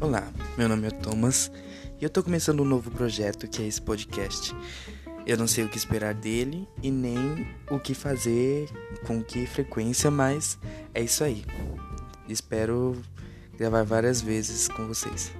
Olá, meu nome é Thomas e eu tô começando um novo projeto que é esse podcast. Eu não sei o que esperar dele e nem o que fazer, com que frequência, mas é isso aí. Espero gravar várias vezes com vocês.